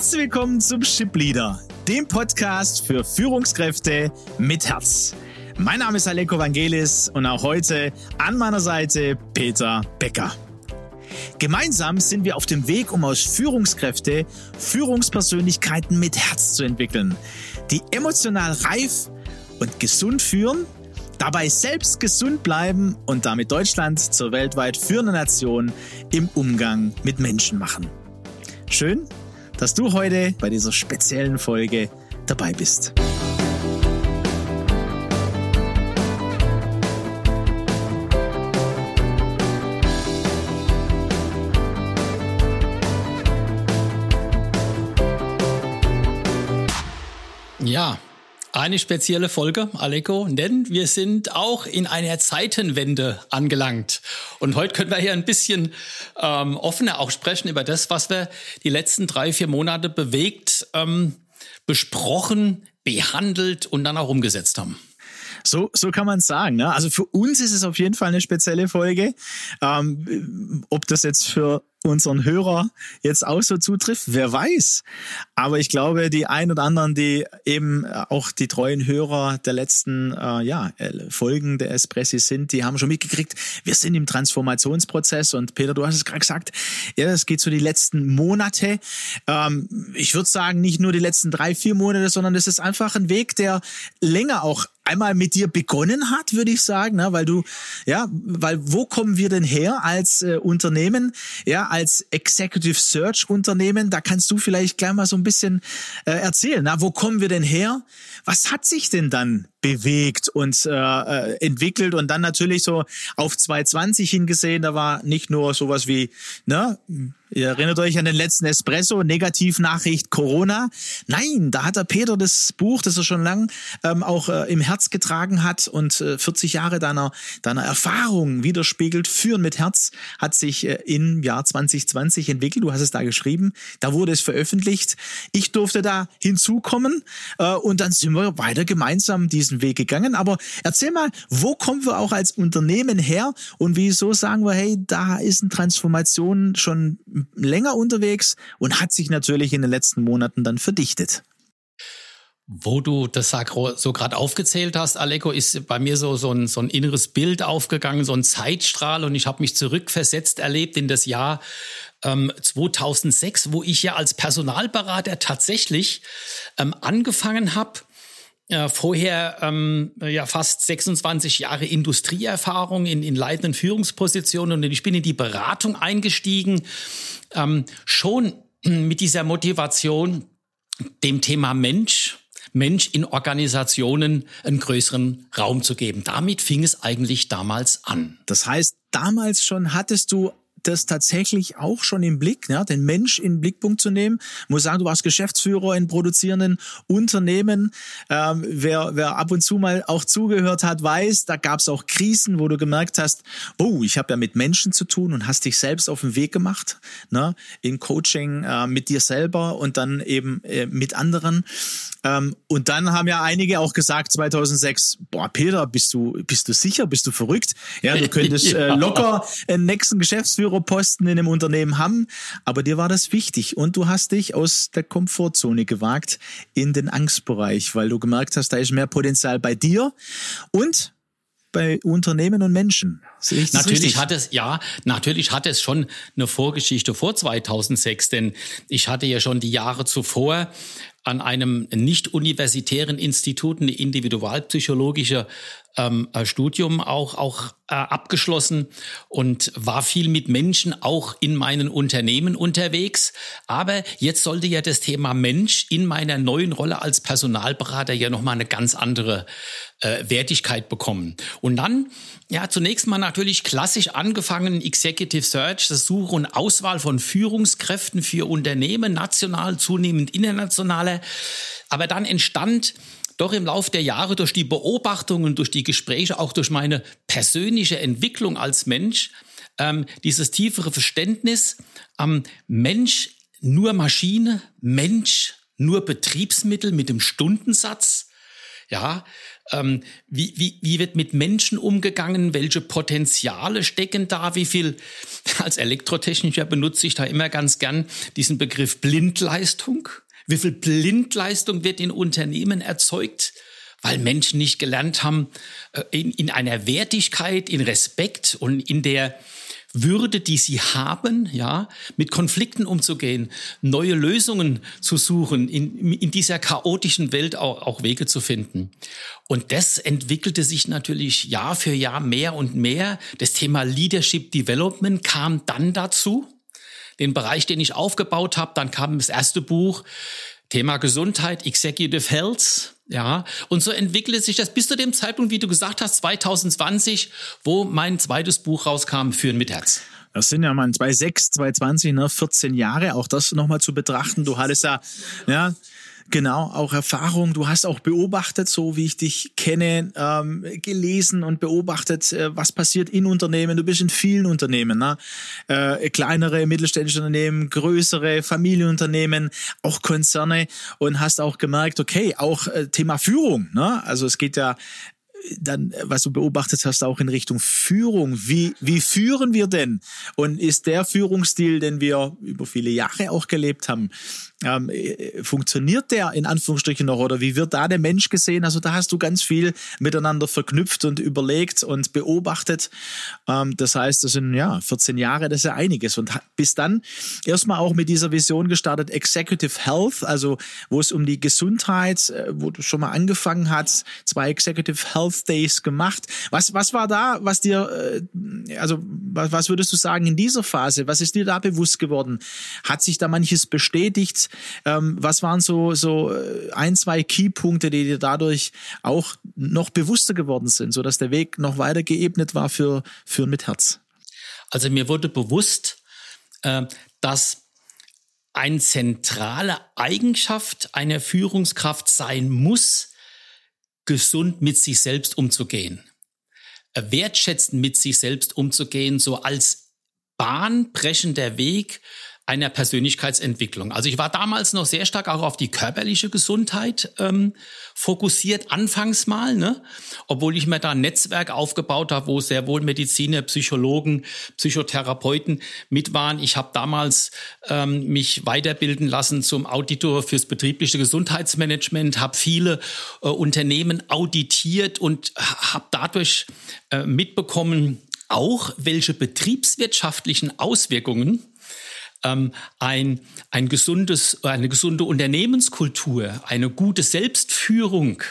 Herzlich willkommen zum Ship Leader, dem Podcast für Führungskräfte mit Herz. Mein Name ist Aleko Vangelis und auch heute an meiner Seite Peter Becker. Gemeinsam sind wir auf dem Weg, um aus Führungskräfte Führungspersönlichkeiten mit Herz zu entwickeln, die emotional reif und gesund führen, dabei selbst gesund bleiben und damit Deutschland zur weltweit führenden Nation im Umgang mit Menschen machen. Schön, dass du heute bei dieser speziellen Folge dabei bist. Ja, eine spezielle Folge, Aleko, denn wir sind auch in einer Zeitenwende angelangt. Und heute können wir hier ein bisschen ähm, offener auch sprechen über das, was wir die letzten drei, vier Monate bewegt, ähm, besprochen, behandelt und dann auch umgesetzt haben. So, so kann man sagen. Ne? Also für uns ist es auf jeden Fall eine spezielle Folge. Ähm, ob das jetzt für unseren Hörer jetzt auch so zutrifft, wer weiß. Aber ich glaube, die ein oder anderen, die eben auch die treuen Hörer der letzten äh, ja, Folgen der Espressi sind, die haben schon mitgekriegt, wir sind im Transformationsprozess und Peter, du hast es gerade gesagt, ja, es geht so die letzten Monate. Ähm, ich würde sagen, nicht nur die letzten drei, vier Monate, sondern es ist einfach ein Weg, der länger auch einmal mit dir begonnen hat, würde ich sagen, ne? weil du, ja, weil wo kommen wir denn her als äh, Unternehmen, ja, als Executive Search Unternehmen? Da kannst du vielleicht gleich mal so ein bisschen äh, erzählen. Na, wo kommen wir denn her? Was hat sich denn dann bewegt und äh, äh entwickelt und dann natürlich so auf 2020 hingesehen, da war nicht nur sowas wie, ne, Ihr erinnert euch an den letzten Espresso, Negativnachricht Corona. Nein, da hat der Peter das Buch, das er schon lang ähm, auch äh, im Herz getragen hat und äh, 40 Jahre deiner, deiner Erfahrung widerspiegelt. Führen mit Herz hat sich äh, im Jahr 2020 entwickelt. Du hast es da geschrieben. Da wurde es veröffentlicht. Ich durfte da hinzukommen äh, und dann sind wir weiter gemeinsam diesen Weg gegangen. Aber erzähl mal, wo kommen wir auch als Unternehmen her und wieso sagen wir, hey, da ist eine Transformation schon länger unterwegs und hat sich natürlich in den letzten Monaten dann verdichtet. Wo du das so gerade aufgezählt hast, Aleko, ist bei mir so, so, ein, so ein inneres Bild aufgegangen, so ein Zeitstrahl und ich habe mich zurückversetzt erlebt in das Jahr ähm, 2006, wo ich ja als Personalberater tatsächlich ähm, angefangen habe, äh, vorher ähm, ja fast 26 Jahre Industrieerfahrung in, in leitenden Führungspositionen und ich bin in die Beratung eingestiegen, ähm, schon mit dieser Motivation, dem Thema Mensch, Mensch in Organisationen einen größeren Raum zu geben. Damit fing es eigentlich damals an. Das heißt, damals schon hattest du das tatsächlich auch schon im Blick, ja, den Mensch in den Blickpunkt zu nehmen. Ich muss sagen, du warst Geschäftsführer in produzierenden Unternehmen. Ähm, wer, wer ab und zu mal auch zugehört hat, weiß, da gab es auch Krisen, wo du gemerkt hast, oh, ich habe ja mit Menschen zu tun und hast dich selbst auf den Weg gemacht, ne, in Coaching äh, mit dir selber und dann eben äh, mit anderen. Ähm, und dann haben ja einige auch gesagt 2006, boah, Peter, bist du, bist du sicher, bist du verrückt? Ja, du könntest äh, locker einen nächsten Geschäftsführerposten in einem Unternehmen haben, aber dir war das wichtig und du hast dich aus der Komfortzone gewagt in den Angstbereich, weil du gemerkt hast, da ist mehr Potenzial bei dir und bei Unternehmen und Menschen. Natürlich hat es, ja, natürlich hat es schon eine Vorgeschichte vor 2006, denn ich hatte ja schon die Jahre zuvor an einem nicht universitären Institut eine individualpsychologische ähm, äh, Studium auch, auch äh, abgeschlossen und war viel mit Menschen auch in meinen Unternehmen unterwegs. Aber jetzt sollte ja das Thema Mensch in meiner neuen Rolle als Personalberater ja nochmal eine ganz andere äh, Wertigkeit bekommen. Und dann, ja, zunächst mal natürlich klassisch angefangen, Executive Search, das Suche und Auswahl von Führungskräften für Unternehmen, national, zunehmend internationale. Aber dann entstand doch im Laufe der Jahre durch die Beobachtungen, durch die Gespräche, auch durch meine persönliche Entwicklung als Mensch, ähm, dieses tiefere Verständnis, ähm, Mensch nur Maschine, Mensch nur Betriebsmittel mit dem Stundensatz, ja, ähm, wie, wie, wie wird mit Menschen umgegangen? Welche Potenziale stecken da? Wie viel, als Elektrotechniker benutze ich da immer ganz gern diesen Begriff Blindleistung. Wie viel Blindleistung wird in Unternehmen erzeugt? weil Menschen nicht gelernt haben, äh, in, in einer Wertigkeit, in Respekt und in der würde, die sie haben, ja, mit Konflikten umzugehen, neue Lösungen zu suchen, in, in dieser chaotischen Welt auch, auch Wege zu finden. Und das entwickelte sich natürlich Jahr für Jahr mehr und mehr. Das Thema Leadership Development kam dann dazu. Den Bereich, den ich aufgebaut habe, dann kam das erste Buch, Thema Gesundheit, Executive Health. Ja, und so entwickelte sich das bis zu dem Zeitpunkt, wie du gesagt hast, 2020, wo mein zweites Buch rauskam, Führen mit Herz. Das sind ja mal 2006, 2020, ne, 14 Jahre, auch das nochmal zu betrachten. Du hattest ja, ja, Genau, auch Erfahrung. Du hast auch beobachtet, so wie ich dich kenne, ähm, gelesen und beobachtet, äh, was passiert in Unternehmen. Du bist in vielen Unternehmen, ne? äh, kleinere, mittelständische Unternehmen, größere Familienunternehmen, auch Konzerne und hast auch gemerkt, okay, auch äh, Thema Führung. Ne? Also es geht ja dann, was du beobachtet hast, auch in Richtung Führung. Wie, wie führen wir denn? Und ist der Führungsstil, den wir über viele Jahre auch gelebt haben, ähm, äh, funktioniert der in Anführungsstrichen noch oder wie wird da der Mensch gesehen? Also da hast du ganz viel miteinander verknüpft und überlegt und beobachtet. Ähm, das heißt, das sind ja 14 Jahre, das ist ja einiges. Und bis dann erstmal auch mit dieser Vision gestartet, Executive Health, also wo es um die Gesundheit, äh, wo du schon mal angefangen hast, zwei Executive Health Days gemacht. Was, was war da, was dir, äh, also was, was würdest du sagen in dieser Phase? Was ist dir da bewusst geworden? Hat sich da manches bestätigt? Ähm, was waren so, so äh, ein, zwei Keypunkte, die dir dadurch auch noch bewusster geworden sind, sodass der Weg noch weiter geebnet war für, für mit Herz? Also mir wurde bewusst, äh, dass eine zentrale Eigenschaft einer Führungskraft sein muss, gesund mit sich selbst umzugehen, äh, wertschätzend mit sich selbst umzugehen, so als bahnbrechender Weg einer Persönlichkeitsentwicklung. Also ich war damals noch sehr stark auch auf die körperliche Gesundheit ähm, fokussiert, anfangs mal, ne? obwohl ich mir da ein Netzwerk aufgebaut habe, wo sehr wohl Mediziner, Psychologen, Psychotherapeuten mit waren. Ich habe damals ähm, mich weiterbilden lassen zum Auditor fürs betriebliche Gesundheitsmanagement, habe viele äh, Unternehmen auditiert und habe dadurch äh, mitbekommen, auch welche betriebswirtschaftlichen Auswirkungen ähm, ein, ein gesundes, eine gesunde Unternehmenskultur, eine gute Selbstführung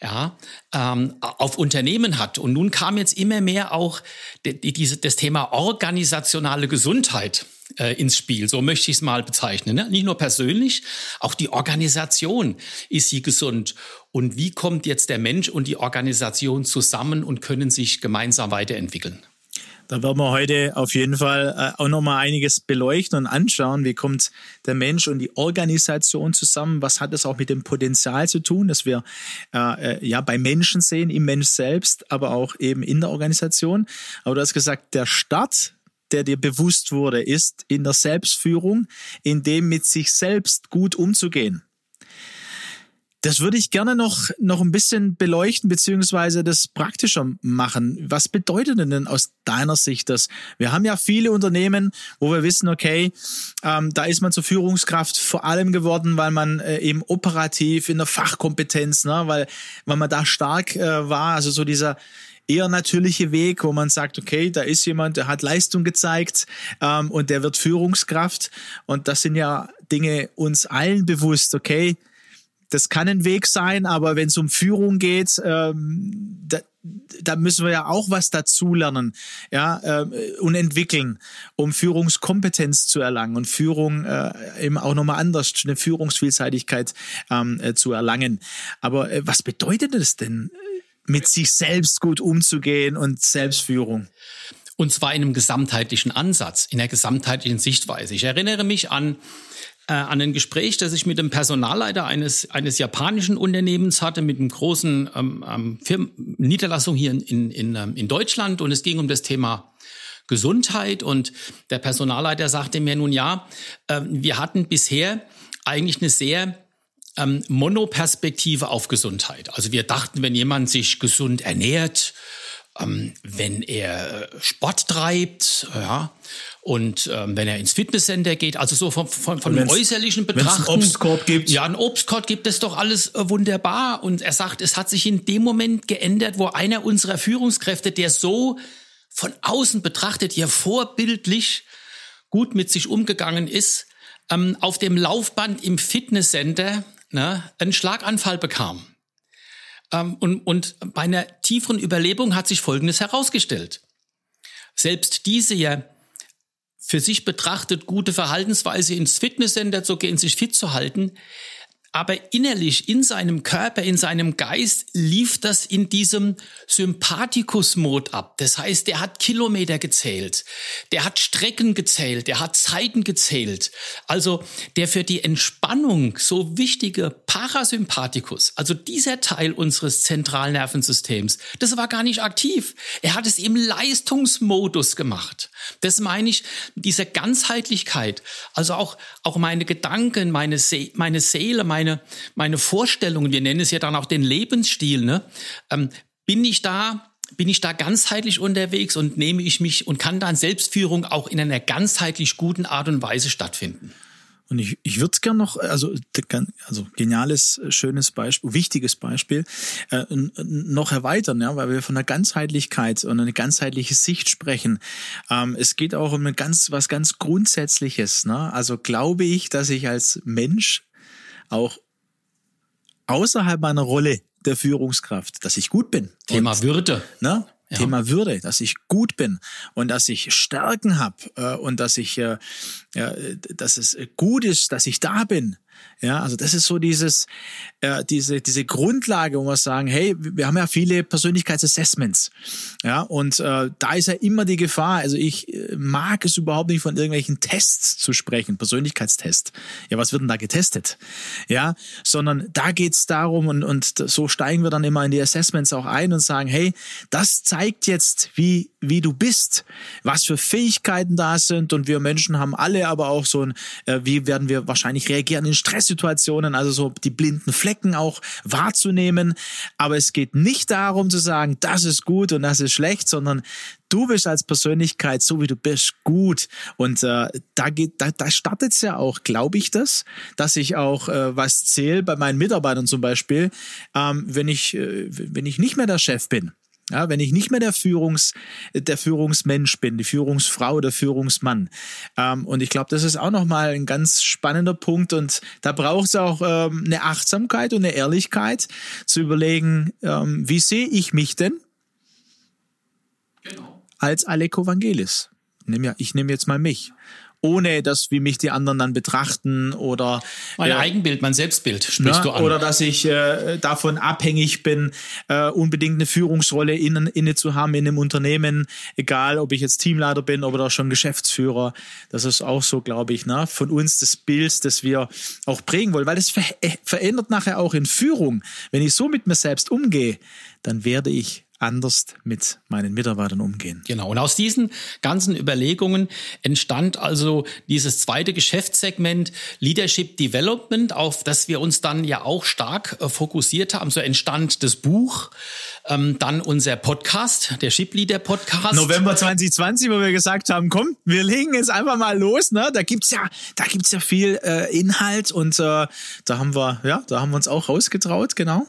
ja, ähm, auf Unternehmen hat. Und nun kam jetzt immer mehr auch die, die, das Thema organisationale Gesundheit äh, ins Spiel. So möchte ich es mal bezeichnen. Ne? Nicht nur persönlich, auch die Organisation ist sie gesund. Und wie kommt jetzt der Mensch und die Organisation zusammen und können sich gemeinsam weiterentwickeln? Da werden wir heute auf jeden Fall äh, auch nochmal einiges beleuchten und anschauen. Wie kommt der Mensch und die Organisation zusammen? Was hat das auch mit dem Potenzial zu tun, dass wir äh, äh, ja bei Menschen sehen, im Mensch selbst, aber auch eben in der Organisation? Aber du hast gesagt, der Start der dir bewusst wurde, ist in der Selbstführung, in dem mit sich selbst gut umzugehen. Das würde ich gerne noch, noch ein bisschen beleuchten, beziehungsweise das praktischer machen. Was bedeutet denn aus deiner Sicht das? Wir haben ja viele Unternehmen, wo wir wissen, okay, ähm, da ist man zur Führungskraft vor allem geworden, weil man äh, eben operativ in der Fachkompetenz, ne, weil, weil man da stark äh, war, also so dieser eher natürliche Weg, wo man sagt, okay, da ist jemand, der hat Leistung gezeigt ähm, und der wird Führungskraft. Und das sind ja Dinge uns allen bewusst, okay, das kann ein Weg sein, aber wenn es um Führung geht, ähm, da, da müssen wir ja auch was dazulernen ja, äh, und entwickeln, um Führungskompetenz zu erlangen und Führung äh, eben auch nochmal anders, eine Führungsvielseitigkeit ähm, äh, zu erlangen. Aber äh, was bedeutet das denn, mit sich selbst gut umzugehen und Selbstführung? Und zwar in einem gesamtheitlichen Ansatz, in einer gesamtheitlichen Sichtweise. Ich erinnere mich an äh, an ein Gespräch, das ich mit dem Personalleiter eines, eines japanischen Unternehmens hatte, mit einem großen ähm, ähm Firmen Niederlassung hier in, in, ähm, in Deutschland. Und es ging um das Thema Gesundheit. Und der Personalleiter sagte mir nun, ja, äh, wir hatten bisher eigentlich eine sehr ähm, Monoperspektive auf Gesundheit. Also wir dachten, wenn jemand sich gesund ernährt, ähm, wenn er Sport treibt, ja, und ähm, wenn er ins Fitnesscenter geht, also so von, von, von dem äußerlichen Betrachten. Wenn Obstkorb gibt. Ja, ein Obstkorb gibt es doch alles äh, wunderbar. Und er sagt, es hat sich in dem Moment geändert, wo einer unserer Führungskräfte, der so von außen betrachtet hier vorbildlich gut mit sich umgegangen ist, ähm, auf dem Laufband im Fitnesscenter ne, einen Schlaganfall bekam. Ähm, und, und bei einer tieferen Überlebung hat sich Folgendes herausgestellt. Selbst diese ja für sich betrachtet gute Verhaltensweise ins Fitnesscenter zu gehen, sich fit zu halten, aber innerlich in seinem Körper, in seinem Geist lief das in diesem Sympathikus-Mod ab. Das heißt, der hat Kilometer gezählt, der hat Strecken gezählt, der hat Zeiten gezählt. Also der für die Entspannung so wichtige Parasympathikus, also dieser Teil unseres Zentralnervensystems, das war gar nicht aktiv. Er hat es im Leistungsmodus gemacht. Das meine ich, diese Ganzheitlichkeit, also auch, auch meine Gedanken, meine, See meine Seele, meine meine, meine Vorstellungen, wir nennen es ja dann auch den Lebensstil, ne? Ähm, bin ich da, bin ich da ganzheitlich unterwegs und nehme ich mich und kann dann Selbstführung auch in einer ganzheitlich guten Art und Weise stattfinden? Und ich, ich würde es gerne noch, also, also geniales, schönes Beispiel, wichtiges Beispiel, äh, noch erweitern, ja, weil wir von der Ganzheitlichkeit und eine ganzheitliche Sicht sprechen. Ähm, es geht auch um ein ganz, was ganz Grundsätzliches. Ne? Also glaube ich, dass ich als Mensch auch außerhalb meiner Rolle der Führungskraft, dass ich gut bin. Thema und, Würde. Ne? Ja. Thema Würde, dass ich gut bin und dass ich Stärken habe äh, und dass ich, äh, ja, dass es gut ist, dass ich da bin. Ja, also das ist so dieses, äh, diese, diese Grundlage, wo wir sagen, hey, wir haben ja viele Persönlichkeitsassessments. Ja, und äh, da ist ja immer die Gefahr. Also ich äh, mag es überhaupt nicht von irgendwelchen Tests zu sprechen, Persönlichkeitstest. Ja, was wird denn da getestet? Ja, sondern da geht's darum, und, und so steigen wir dann immer in die Assessments auch ein und sagen, hey, das zeigt jetzt, wie, wie du bist, was für Fähigkeiten da sind. Und wir Menschen haben alle aber auch so ein, äh, wie werden wir wahrscheinlich reagieren in Stresssituationen, also so die blinden Flecken auch wahrzunehmen. Aber es geht nicht darum zu sagen, das ist gut und das ist schlecht, sondern du bist als Persönlichkeit, so wie du bist, gut. Und äh, da geht, da, da startet es ja auch, glaube ich das, dass ich auch äh, was zähle bei meinen Mitarbeitern zum Beispiel, ähm, wenn ich, äh, wenn ich nicht mehr der Chef bin. Ja, wenn ich nicht mehr der Führungs, der Führungsmensch bin, die Führungsfrau, der Führungsmann. Ähm, und ich glaube, das ist auch nochmal ein ganz spannender Punkt. Und da braucht es auch ähm, eine Achtsamkeit und eine Ehrlichkeit zu überlegen, ähm, wie sehe ich mich denn genau. als Aleko Vangelis? Ich nehme jetzt mal mich ohne dass wie mich die anderen dann betrachten oder mein äh, Eigenbild, mein Selbstbild sprichst ne, du an. Oder dass ich äh, davon abhängig bin, äh, unbedingt eine Führungsrolle innen, inne zu haben in einem Unternehmen, egal ob ich jetzt Teamleiter bin oder schon Geschäftsführer. Das ist auch so, glaube ich, ne, von uns das Bild, das wir auch prägen wollen, weil das ver äh, verändert nachher auch in Führung. Wenn ich so mit mir selbst umgehe, dann werde ich anders mit meinen Mitarbeitern umgehen. Genau. Und aus diesen ganzen Überlegungen entstand also dieses zweite Geschäftssegment Leadership Development, auf das wir uns dann ja auch stark äh, fokussiert haben. So entstand das Buch, ähm, dann unser Podcast, der Ship Leader Podcast. November 2020, wo wir gesagt haben, komm, wir legen jetzt einfach mal los. Ne? Da gibt's ja, da gibt's ja viel äh, Inhalt und äh, da haben wir, ja, da haben wir uns auch rausgetraut, genau.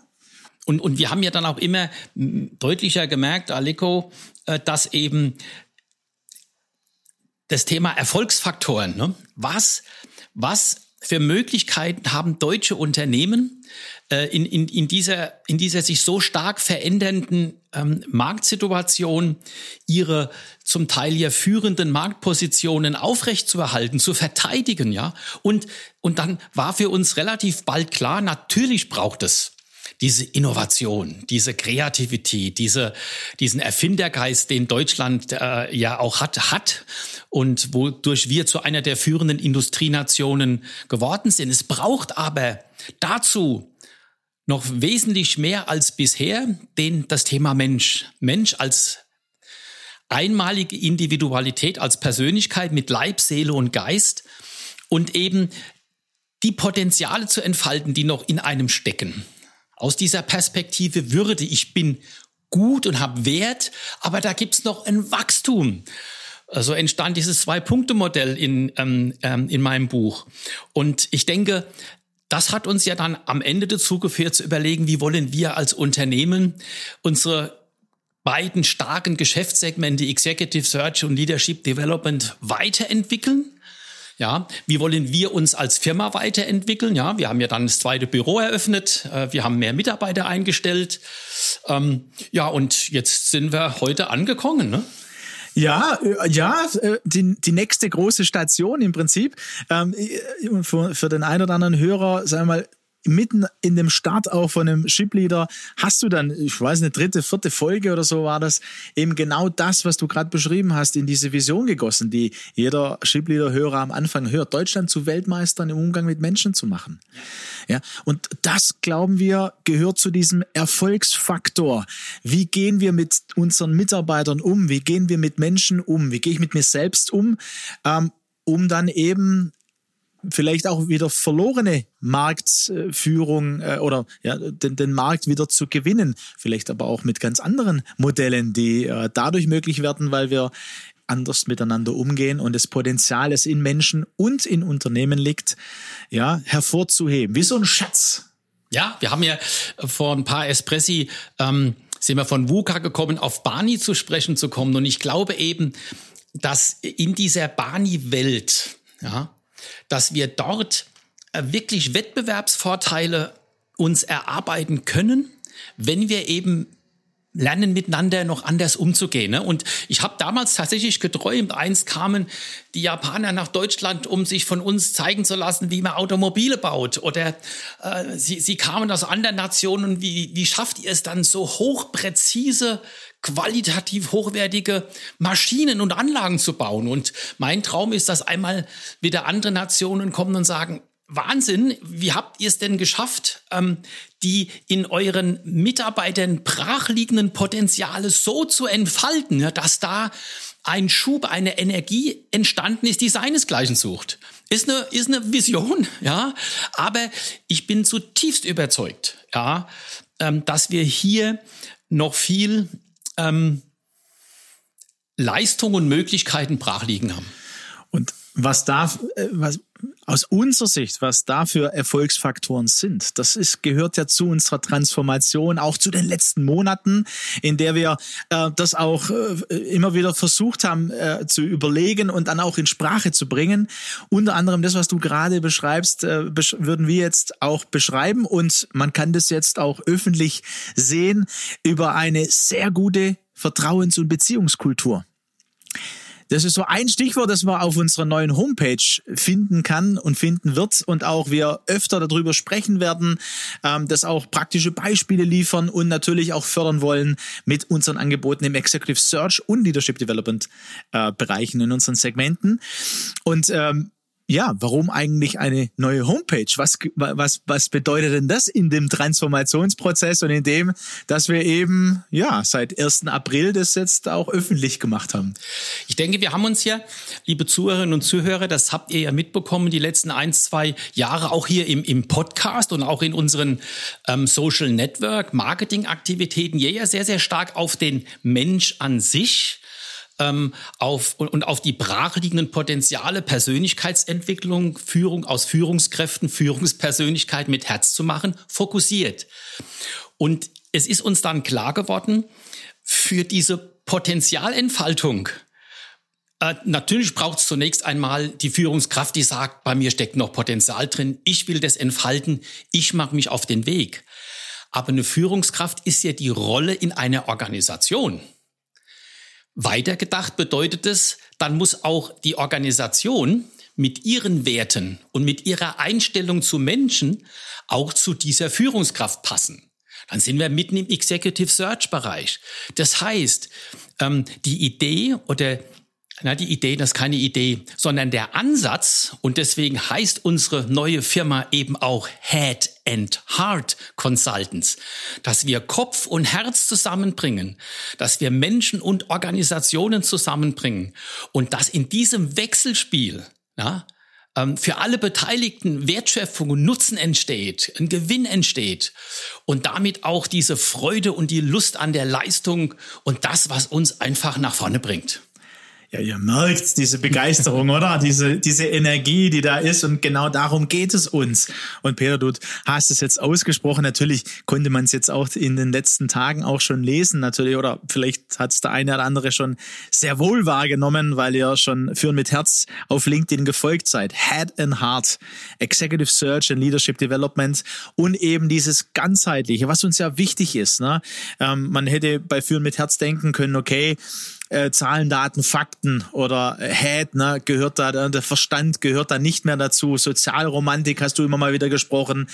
Und, und wir haben ja dann auch immer deutlicher gemerkt, Aleko, äh, dass eben das Thema Erfolgsfaktoren, ne? was, was für Möglichkeiten haben deutsche Unternehmen äh, in, in, in, dieser, in dieser sich so stark verändernden ähm, Marktsituation ihre zum Teil ja führenden Marktpositionen aufrechtzuerhalten, zu verteidigen, ja. Und, und dann war für uns relativ bald klar, natürlich braucht es diese Innovation, diese Kreativität, diese, diesen Erfindergeist, den Deutschland äh, ja auch hat, hat und wodurch wir zu einer der führenden Industrienationen geworden sind. Es braucht aber dazu noch wesentlich mehr als bisher den, das Thema Mensch. Mensch als einmalige Individualität, als Persönlichkeit mit Leib, Seele und Geist und eben die Potenziale zu entfalten, die noch in einem stecken. Aus dieser Perspektive Würde, ich bin gut und habe Wert, aber da gibt's noch ein Wachstum. So entstand dieses Zwei-Punkte-Modell in, ähm, ähm, in meinem Buch. Und ich denke, das hat uns ja dann am Ende dazu geführt zu überlegen, wie wollen wir als Unternehmen unsere beiden starken Geschäftssegmente Executive Search und Leadership Development weiterentwickeln. Ja, wie wollen wir uns als Firma weiterentwickeln? Ja, wir haben ja dann das zweite Büro eröffnet, äh, wir haben mehr Mitarbeiter eingestellt. Ähm, ja, und jetzt sind wir heute angekommen. Ne? Ja, äh, ja, äh, die, die nächste große Station im Prinzip. Ähm, für, für den einen oder anderen Hörer, sagen wir mal, mitten in dem Start auch von einem Shipleader hast du dann, ich weiß eine dritte, vierte Folge oder so war das, eben genau das, was du gerade beschrieben hast, in diese Vision gegossen, die jeder Shipleader-Hörer am Anfang hört, Deutschland zu Weltmeistern im Umgang mit Menschen zu machen. Ja, und das, glauben wir, gehört zu diesem Erfolgsfaktor. Wie gehen wir mit unseren Mitarbeitern um? Wie gehen wir mit Menschen um? Wie gehe ich mit mir selbst um? Ähm, um dann eben vielleicht auch wieder verlorene Marktführung äh, oder ja, den, den Markt wieder zu gewinnen. Vielleicht aber auch mit ganz anderen Modellen, die äh, dadurch möglich werden, weil wir anders miteinander umgehen und das Potenzial, das in Menschen und in Unternehmen liegt, ja, hervorzuheben. Wie so ein Schatz. Ja, wir haben ja vor ein paar Espressi ähm, sind wir von VUCA gekommen, auf Barney zu sprechen zu kommen. Und ich glaube eben, dass in dieser Barney-Welt, ja, dass wir dort äh, wirklich Wettbewerbsvorteile uns erarbeiten können, wenn wir eben lernen miteinander noch anders umzugehen. Ne? Und ich habe damals tatsächlich geträumt, einst kamen die Japaner nach Deutschland, um sich von uns zeigen zu lassen, wie man Automobile baut. Oder äh, sie, sie kamen aus anderen Nationen, wie, wie schafft ihr es dann so hochpräzise qualitativ hochwertige Maschinen und Anlagen zu bauen. Und mein Traum ist, dass einmal wieder andere Nationen kommen und sagen, Wahnsinn, wie habt ihr es denn geschafft, ähm, die in euren Mitarbeitern brachliegenden Potenziale so zu entfalten, dass da ein Schub, eine Energie entstanden ist, die seinesgleichen sucht. Ist eine, ist eine Vision, ja. Aber ich bin zutiefst überzeugt, ja, ähm, dass wir hier noch viel ähm, Leistung und Möglichkeiten brach liegen haben. Und was da, äh, was, aus unserer Sicht, was da für Erfolgsfaktoren sind, das ist, gehört ja zu unserer Transformation, auch zu den letzten Monaten, in der wir äh, das auch äh, immer wieder versucht haben äh, zu überlegen und dann auch in Sprache zu bringen. Unter anderem das, was du gerade beschreibst, äh, besch würden wir jetzt auch beschreiben und man kann das jetzt auch öffentlich sehen über eine sehr gute Vertrauens- und Beziehungskultur. Das ist so ein Stichwort, das man auf unserer neuen Homepage finden kann und finden wird und auch wir öfter darüber sprechen werden, ähm, das auch praktische Beispiele liefern und natürlich auch fördern wollen mit unseren Angeboten im Executive Search und Leadership Development äh, Bereichen in unseren Segmenten. Und ähm, ja, warum eigentlich eine neue Homepage? Was, was, was bedeutet denn das in dem Transformationsprozess und in dem, dass wir eben, ja, seit 1. April das jetzt auch öffentlich gemacht haben? Ich denke, wir haben uns ja, liebe Zuhörerinnen und Zuhörer, das habt ihr ja mitbekommen, die letzten ein, zwei Jahre auch hier im, im Podcast und auch in unseren ähm, Social Network Marketing Aktivitäten ja sehr, sehr stark auf den Mensch an sich ähm, auf, und, und auf die brachliegenden Potenziale, Persönlichkeitsentwicklung, Führung aus Führungskräften, Führungspersönlichkeit mit Herz zu machen, fokussiert. Und es ist uns dann klar geworden, für diese Potenzialentfaltung, äh, natürlich braucht es zunächst einmal die Führungskraft, die sagt, bei mir steckt noch Potenzial drin, ich will das entfalten, ich mache mich auf den Weg. Aber eine Führungskraft ist ja die Rolle in einer Organisation. Weitergedacht bedeutet es, dann muss auch die Organisation mit ihren Werten und mit ihrer Einstellung zu Menschen auch zu dieser Führungskraft passen. Dann sind wir mitten im Executive Search Bereich. Das heißt, ähm, die Idee oder na, die Idee, das ist keine Idee, sondern der Ansatz, und deswegen heißt unsere neue Firma eben auch Head and Heart Consultants, dass wir Kopf und Herz zusammenbringen, dass wir Menschen und Organisationen zusammenbringen. Und dass in diesem Wechselspiel, ja, ähm, für alle Beteiligten Wertschöpfung und Nutzen entsteht, ein Gewinn entsteht. Und damit auch diese Freude und die Lust an der Leistung und das, was uns einfach nach vorne bringt. Ja, ihr merkt diese Begeisterung, oder? Diese, diese Energie, die da ist. Und genau darum geht es uns. Und Peter, du hast es jetzt ausgesprochen. Natürlich konnte man es jetzt auch in den letzten Tagen auch schon lesen, natürlich. Oder vielleicht hat es der eine oder andere schon sehr wohl wahrgenommen, weil ihr schon Führen mit Herz auf LinkedIn gefolgt seid. Head and Heart, Executive Search and Leadership Development und eben dieses ganzheitliche, was uns ja wichtig ist. Ne? Ähm, man hätte bei Führen mit Herz denken können, okay, äh, Zahlen, Daten, Fakten oder äh, Head, ne, gehört da, der Verstand gehört da nicht mehr dazu. Sozialromantik hast du immer mal wieder gesprochen.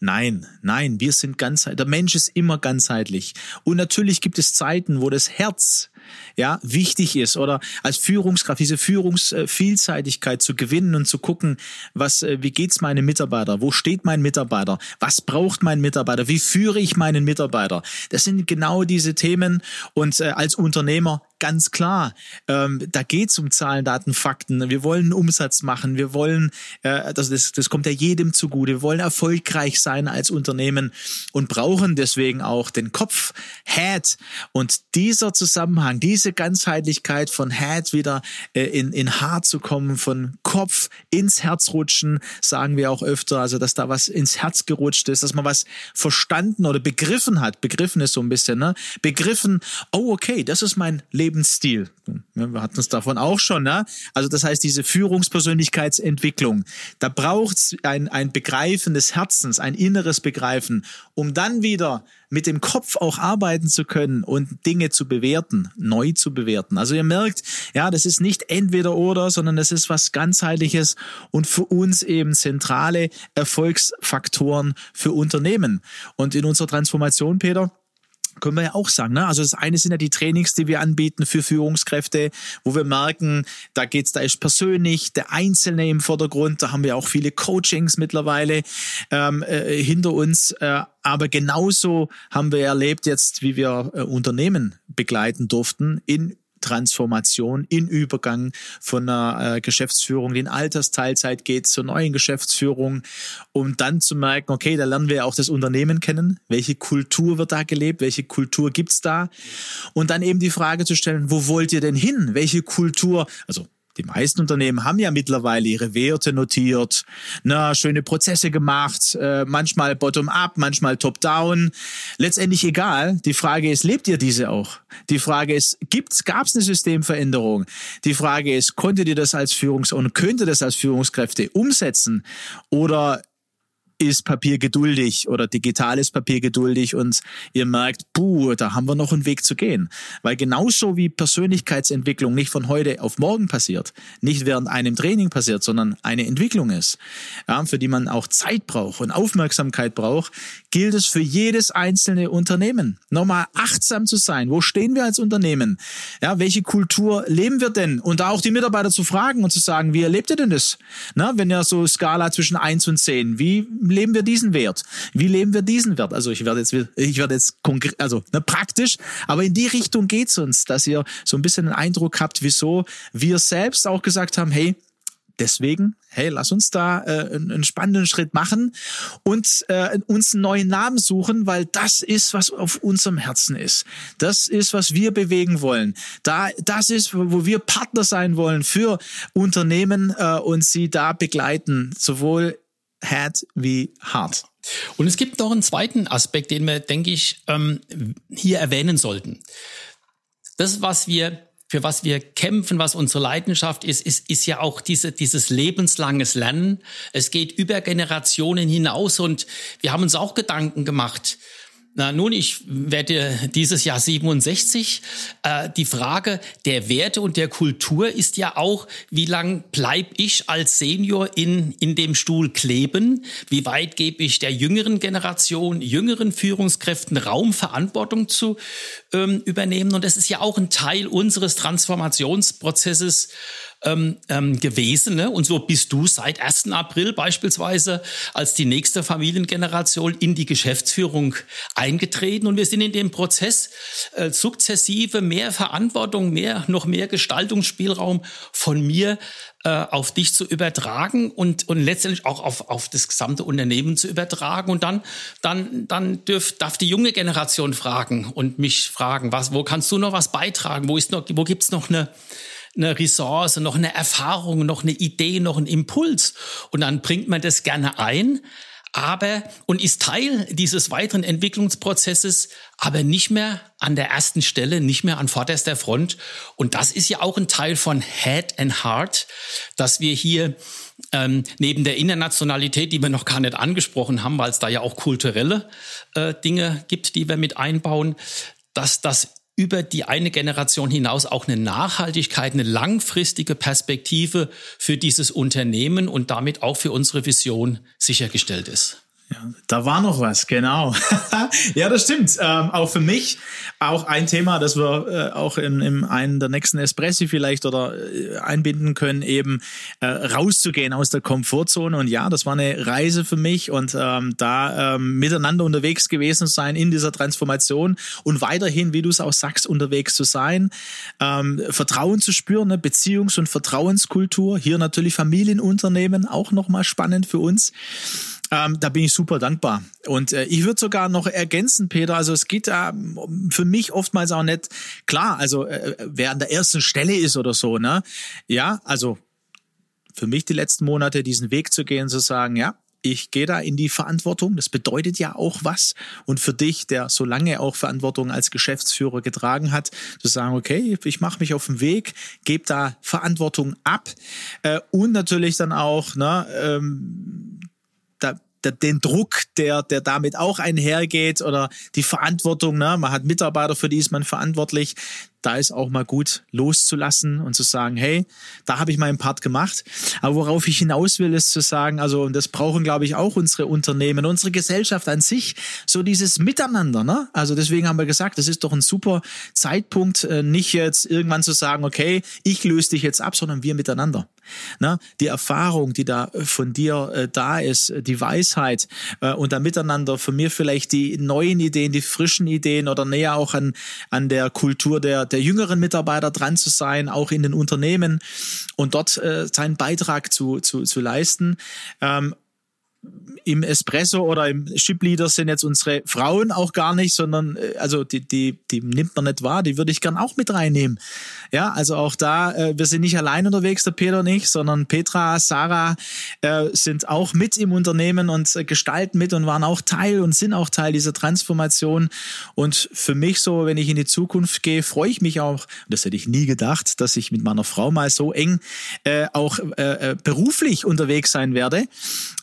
Nein, nein, wir sind ganzheitlich. Der Mensch ist immer ganzheitlich. Und natürlich gibt es Zeiten, wo das Herz ja, wichtig ist oder als Führungskraft diese Führungsvielseitigkeit zu gewinnen und zu gucken, was, äh, wie geht's meinem Mitarbeiter? Wo steht mein Mitarbeiter? Was braucht mein Mitarbeiter? Wie führe ich meinen Mitarbeiter? Das sind genau diese Themen und äh, als Unternehmer ganz klar, ähm, da geht's um Zahlen, Daten, Fakten. Wir wollen Umsatz machen, wir wollen, äh, das, das, das kommt ja jedem zugute, wir wollen erfolgreich sein als Unternehmen und brauchen deswegen auch den Kopf, Head. Und dieser Zusammenhang, diese Ganzheitlichkeit von Head wieder äh, in, in Hart zu kommen, von Kopf ins Herz rutschen, sagen wir auch öfter, also dass da was ins Herz gerutscht ist, dass man was verstanden oder begriffen hat. Begriffen ist so ein bisschen, ne? Begriffen, oh okay, das ist mein Lebensstil. Wir hatten es davon auch schon, ne? Also das heißt, diese Führungspersönlichkeitsentwicklung, da braucht es ein, ein Begreifen des Herzens, ein inneres Begreifen, um dann wieder mit dem Kopf auch arbeiten zu können und Dinge zu bewerten, neu zu bewerten. Also ihr merkt, ja, das ist nicht entweder oder, sondern das ist was ganzheitliches und für uns eben zentrale Erfolgsfaktoren für Unternehmen. Und in unserer Transformation, Peter, können wir ja auch sagen. Ne? Also das eine sind ja die Trainings, die wir anbieten für Führungskräfte, wo wir merken, da geht's, da ist persönlich der Einzelne im Vordergrund. Da haben wir auch viele Coachings mittlerweile ähm, äh, hinter uns. Äh, aber genauso haben wir erlebt jetzt, wie wir äh, Unternehmen begleiten durften in Transformation in Übergang von einer äh, Geschäftsführung, die in Altersteilzeit geht, zur neuen Geschäftsführung, um dann zu merken, okay, da lernen wir auch das Unternehmen kennen, welche Kultur wird da gelebt, welche Kultur gibt's da? Und dann eben die Frage zu stellen, wo wollt ihr denn hin, welche Kultur, also die meisten Unternehmen haben ja mittlerweile ihre Werte notiert, na, schöne Prozesse gemacht, äh, manchmal bottom-up, manchmal top-down. Letztendlich egal. Die Frage ist, lebt ihr diese auch? Die Frage ist, gibt's, gab's eine Systemveränderung? Die Frage ist, konntet ihr das als Führungs- und könnte das als Führungskräfte umsetzen? Oder ist Papier geduldig oder digitales Papier geduldig und ihr merkt, puh, da haben wir noch einen Weg zu gehen. Weil genauso wie Persönlichkeitsentwicklung nicht von heute auf morgen passiert, nicht während einem Training passiert, sondern eine Entwicklung ist, ja, für die man auch Zeit braucht und Aufmerksamkeit braucht, gilt es für jedes einzelne Unternehmen. Nochmal achtsam zu sein. Wo stehen wir als Unternehmen? Ja, welche Kultur leben wir denn? Und da auch die Mitarbeiter zu fragen und zu sagen, wie erlebt ihr denn das? Na, wenn ihr so Skala zwischen eins und zehn, wie leben wir diesen Wert? Wie leben wir diesen Wert? Also ich werde jetzt, ich werde jetzt konkret, also ne, praktisch, aber in die Richtung geht's uns, dass ihr so ein bisschen den Eindruck habt, wieso wir selbst auch gesagt haben, hey, Deswegen, hey, lass uns da äh, einen spannenden Schritt machen und äh, uns einen neuen Namen suchen, weil das ist, was auf unserem Herzen ist. Das ist, was wir bewegen wollen. Da, das ist, wo wir Partner sein wollen für Unternehmen äh, und sie da begleiten, sowohl Head wie Heart. Und es gibt noch einen zweiten Aspekt, den wir, denke ich, ähm, hier erwähnen sollten. Das, was wir für was wir kämpfen, was unsere Leidenschaft ist, ist, ist ja auch diese, dieses lebenslanges Lernen. Es geht über Generationen hinaus und wir haben uns auch Gedanken gemacht. Na, nun, ich werde dieses Jahr 67. Äh, die Frage der Werte und der Kultur ist ja auch, wie lang bleib ich als Senior in, in dem Stuhl kleben? Wie weit gebe ich der jüngeren Generation, jüngeren Führungskräften Raum, Verantwortung zu ähm, übernehmen? Und das ist ja auch ein Teil unseres Transformationsprozesses, ähm, ähm, gewesen. Ne? Und so bist du seit 1. April beispielsweise als die nächste Familiengeneration in die Geschäftsführung eingetreten. Und wir sind in dem Prozess äh, sukzessive mehr Verantwortung, mehr, noch mehr Gestaltungsspielraum von mir äh, auf dich zu übertragen und, und letztendlich auch auf, auf das gesamte Unternehmen zu übertragen. Und dann, dann, dann dürf, darf die junge Generation fragen und mich fragen, was, wo kannst du noch was beitragen? Wo, ist noch, wo noch eine, eine Ressource, noch eine Erfahrung, noch eine Idee, noch einen Impuls. Und dann bringt man das gerne ein, aber und ist Teil dieses weiteren Entwicklungsprozesses, aber nicht mehr an der ersten Stelle, nicht mehr an vorderster Front. Und das ist ja auch ein Teil von Head and Heart, dass wir hier ähm, neben der Internationalität, die wir noch gar nicht angesprochen haben, weil es da ja auch kulturelle äh, Dinge gibt, die wir mit einbauen, dass das über die eine Generation hinaus auch eine Nachhaltigkeit, eine langfristige Perspektive für dieses Unternehmen und damit auch für unsere Vision sichergestellt ist. Ja, da war noch was, genau. ja, das stimmt. Ähm, auch für mich auch ein Thema, das wir äh, auch in, in einen der nächsten Espressi vielleicht oder äh, einbinden können, eben äh, rauszugehen aus der Komfortzone. Und ja, das war eine Reise für mich und ähm, da ähm, miteinander unterwegs gewesen sein in dieser Transformation und weiterhin, wie du es auch sagst, unterwegs zu sein, ähm, Vertrauen zu spüren, eine Beziehungs- und Vertrauenskultur. Hier natürlich Familienunternehmen, auch nochmal spannend für uns. Ähm, da bin ich super dankbar. Und äh, ich würde sogar noch ergänzen, Peter, also es geht da für mich oftmals auch nicht klar, also äh, wer an der ersten Stelle ist oder so, ne? Ja, also für mich die letzten Monate diesen Weg zu gehen, zu sagen, ja, ich gehe da in die Verantwortung. Das bedeutet ja auch was. Und für dich, der so lange auch Verantwortung als Geschäftsführer getragen hat, zu sagen, okay, ich mache mich auf den Weg, gebe da Verantwortung ab äh, und natürlich dann auch ne, ähm, da, da, den Druck, der, der damit auch einhergeht oder die Verantwortung, ne? man hat Mitarbeiter, für die ist man verantwortlich, da ist auch mal gut loszulassen und zu sagen, hey, da habe ich meinen Part gemacht. Aber worauf ich hinaus will, ist zu sagen, also, und das brauchen, glaube ich, auch unsere Unternehmen, unsere Gesellschaft an sich, so dieses Miteinander. Ne? Also deswegen haben wir gesagt, das ist doch ein super Zeitpunkt, äh, nicht jetzt irgendwann zu sagen, okay, ich löse dich jetzt ab, sondern wir miteinander. Ne? Die Erfahrung, die da von dir äh, da ist, die Weisheit äh, und da miteinander für mir vielleicht die neuen Ideen, die frischen Ideen oder näher auch an, an der Kultur der, der jüngeren Mitarbeiter dran zu sein, auch in den Unternehmen und dort äh, seinen Beitrag zu, zu, zu leisten. Ähm, im Espresso oder im Shipleader sind jetzt unsere Frauen auch gar nicht, sondern äh, also die, die, die nimmt man nicht wahr, die würde ich gern auch mit reinnehmen. Ja, also auch da, äh, wir sind nicht allein unterwegs, der Peter und ich, sondern Petra, Sarah äh, sind auch mit im Unternehmen und gestalten mit und waren auch Teil und sind auch Teil dieser Transformation. Und für mich so, wenn ich in die Zukunft gehe, freue ich mich auch, das hätte ich nie gedacht, dass ich mit meiner Frau mal so eng auch beruflich unterwegs sein werde.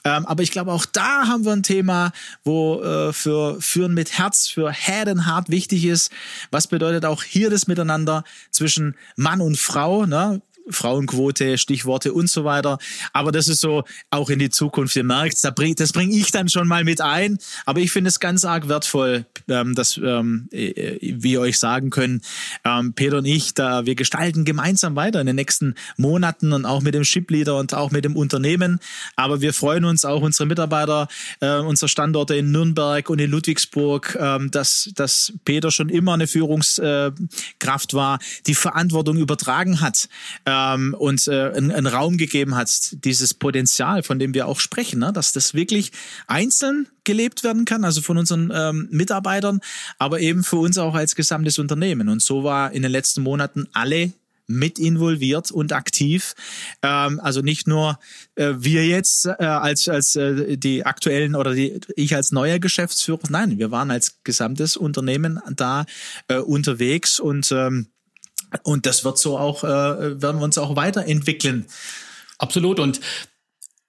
Ähm, aber ich glaube, auch da haben wir ein Thema, wo äh, für Führen mit Herz, für Head and wichtig ist. Was bedeutet auch hier das Miteinander zwischen Mann und Frau? Ne? Frauenquote, Stichworte und so weiter. Aber das ist so auch in die Zukunft. Ihr merkt, das bringe ich dann schon mal mit ein. Aber ich finde es ganz arg wertvoll, ähm, dass ähm, äh, wir euch sagen können, ähm, Peter und ich, da wir gestalten gemeinsam weiter in den nächsten Monaten und auch mit dem Shipleader und auch mit dem Unternehmen. Aber wir freuen uns auch unsere Mitarbeiter, äh, unsere Standorte in Nürnberg und in Ludwigsburg, ähm, dass, dass Peter schon immer eine Führungskraft war, die Verantwortung übertragen hat. Äh, ähm, uns äh, einen, einen Raum gegeben hat, dieses Potenzial, von dem wir auch sprechen, ne? dass das wirklich einzeln gelebt werden kann, also von unseren ähm, Mitarbeitern, aber eben für uns auch als gesamtes Unternehmen. Und so war in den letzten Monaten alle mit involviert und aktiv. Ähm, also nicht nur äh, wir jetzt äh, als als äh, die aktuellen oder die ich als neuer Geschäftsführer. Nein, wir waren als gesamtes Unternehmen da äh, unterwegs und ähm, und das wird so auch, äh, werden wir uns auch weiterentwickeln. Absolut. Und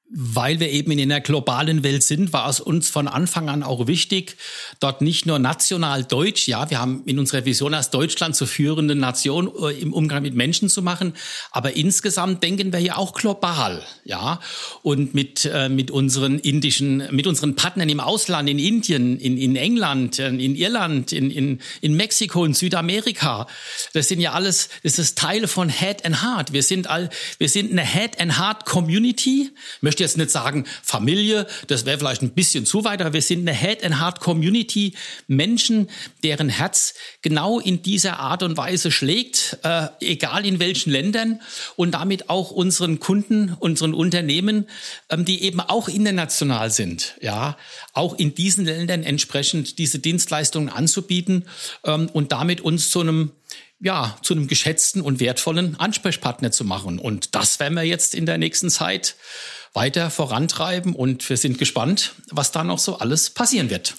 weil wir eben in einer globalen Welt sind, war es uns von Anfang an auch wichtig, dort nicht nur national deutsch, ja, wir haben in unserer Vision als Deutschland zur führenden Nation äh, im Umgang mit Menschen zu machen, aber insgesamt denken wir ja auch global, ja, und mit äh, mit unseren indischen, mit unseren Partnern im Ausland, in Indien, in, in England, in Irland, in, in, in Mexiko, in Südamerika, das sind ja alles, das ist Teil von Head and Heart. Wir sind all, wir sind eine Head and Heart Community. Möchte jetzt nicht sagen Familie, das wäre vielleicht ein bisschen zu weit, aber wir sind eine Head and Heart Community, Menschen, deren Herz genau in dieser Art und Weise schlägt, äh, egal in welchen Ländern und damit auch unseren Kunden, unseren Unternehmen, ähm, die eben auch international sind, ja, auch in diesen Ländern entsprechend diese Dienstleistungen anzubieten ähm, und damit uns zu einem ja, zu einem geschätzten und wertvollen Ansprechpartner zu machen. Und das werden wir jetzt in der nächsten Zeit weiter vorantreiben und wir sind gespannt, was da noch so alles passieren wird.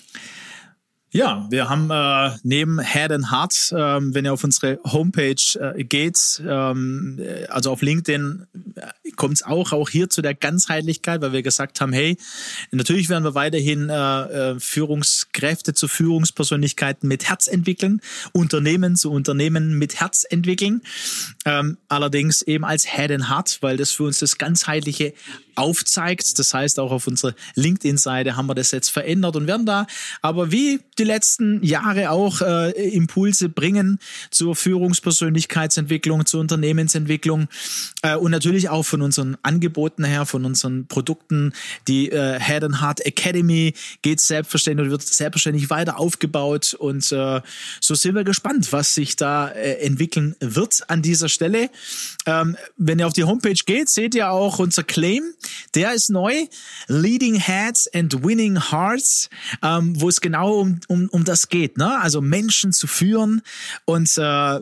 Ja, wir haben äh, neben Head and Heart, ähm, wenn ihr auf unsere Homepage äh, geht, ähm, äh, also auf LinkedIn, äh, kommt es auch, auch hier zu der Ganzheitlichkeit, weil wir gesagt haben, hey, natürlich werden wir weiterhin äh, äh, Führungskräfte zu Führungspersönlichkeiten mit Herz entwickeln, Unternehmen zu Unternehmen mit Herz entwickeln, ähm, allerdings eben als Head and Heart, weil das für uns das ganzheitliche aufzeigt. Das heißt, auch auf unserer LinkedIn-Seite haben wir das jetzt verändert und werden da aber wie die letzten Jahre auch äh, Impulse bringen zur Führungspersönlichkeitsentwicklung, zur Unternehmensentwicklung äh, und natürlich auch von unseren Angeboten her, von unseren Produkten. Die äh, Head and Heart Academy geht selbstverständlich wird selbstverständlich weiter aufgebaut und äh, so sind wir gespannt, was sich da äh, entwickeln wird an dieser Stelle. Ähm, wenn ihr auf die Homepage geht, seht ihr auch unser Claim. Der ist neu. Leading Heads and Winning Hearts, ähm, wo es genau um, um, um das geht. Ne? Also Menschen zu führen und äh,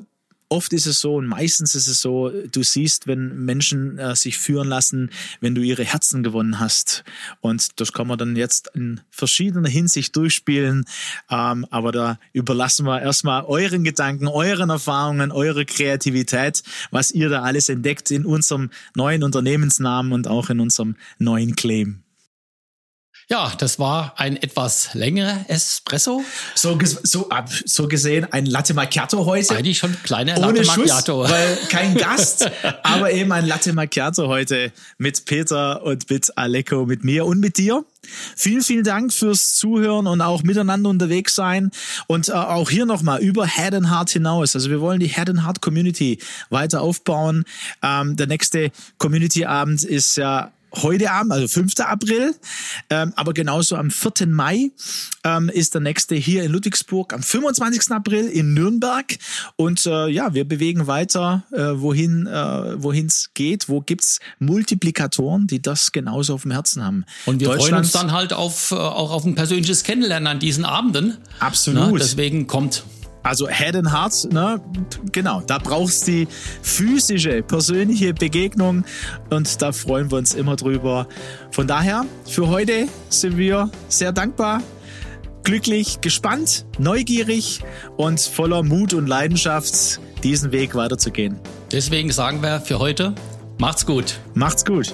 oft ist es so und meistens ist es so, du siehst, wenn Menschen äh, sich führen lassen, wenn du ihre Herzen gewonnen hast. Und das kann man dann jetzt in verschiedener Hinsicht durchspielen. Ähm, aber da überlassen wir erstmal euren Gedanken, euren Erfahrungen, eure Kreativität, was ihr da alles entdeckt in unserem neuen Unternehmensnamen und auch in unserem neuen Claim. Ja, das war ein etwas längerer Espresso. So, so, so gesehen ein Latte Macchiato heute. Eigentlich schon kleiner Latte Macchiato. Schuss, weil kein Gast, aber eben ein Latte Macchiato heute mit Peter und mit Aleko, mit mir und mit dir. Vielen, vielen Dank fürs Zuhören und auch miteinander unterwegs sein. Und äh, auch hier nochmal über Head and Heart hinaus. Also wir wollen die Head and Heart Community weiter aufbauen. Ähm, der nächste Community Abend ist ja heute Abend, also 5. April, ähm, aber genauso am 4. Mai ähm, ist der nächste hier in Ludwigsburg, am 25. April in Nürnberg. Und äh, ja, wir bewegen weiter, äh, wohin äh, wohin es geht. Wo gibt's Multiplikatoren, die das genauso auf dem Herzen haben? Und wir freuen uns dann halt auf, äh, auch auf ein persönliches Kennenlernen an diesen Abenden. Absolut. Na, deswegen kommt also Head and Heart, ne? genau, da brauchst du die physische, persönliche Begegnung und da freuen wir uns immer drüber. Von daher, für heute sind wir sehr dankbar, glücklich, gespannt, neugierig und voller Mut und Leidenschaft, diesen Weg weiterzugehen. Deswegen sagen wir für heute, macht's gut. Macht's gut.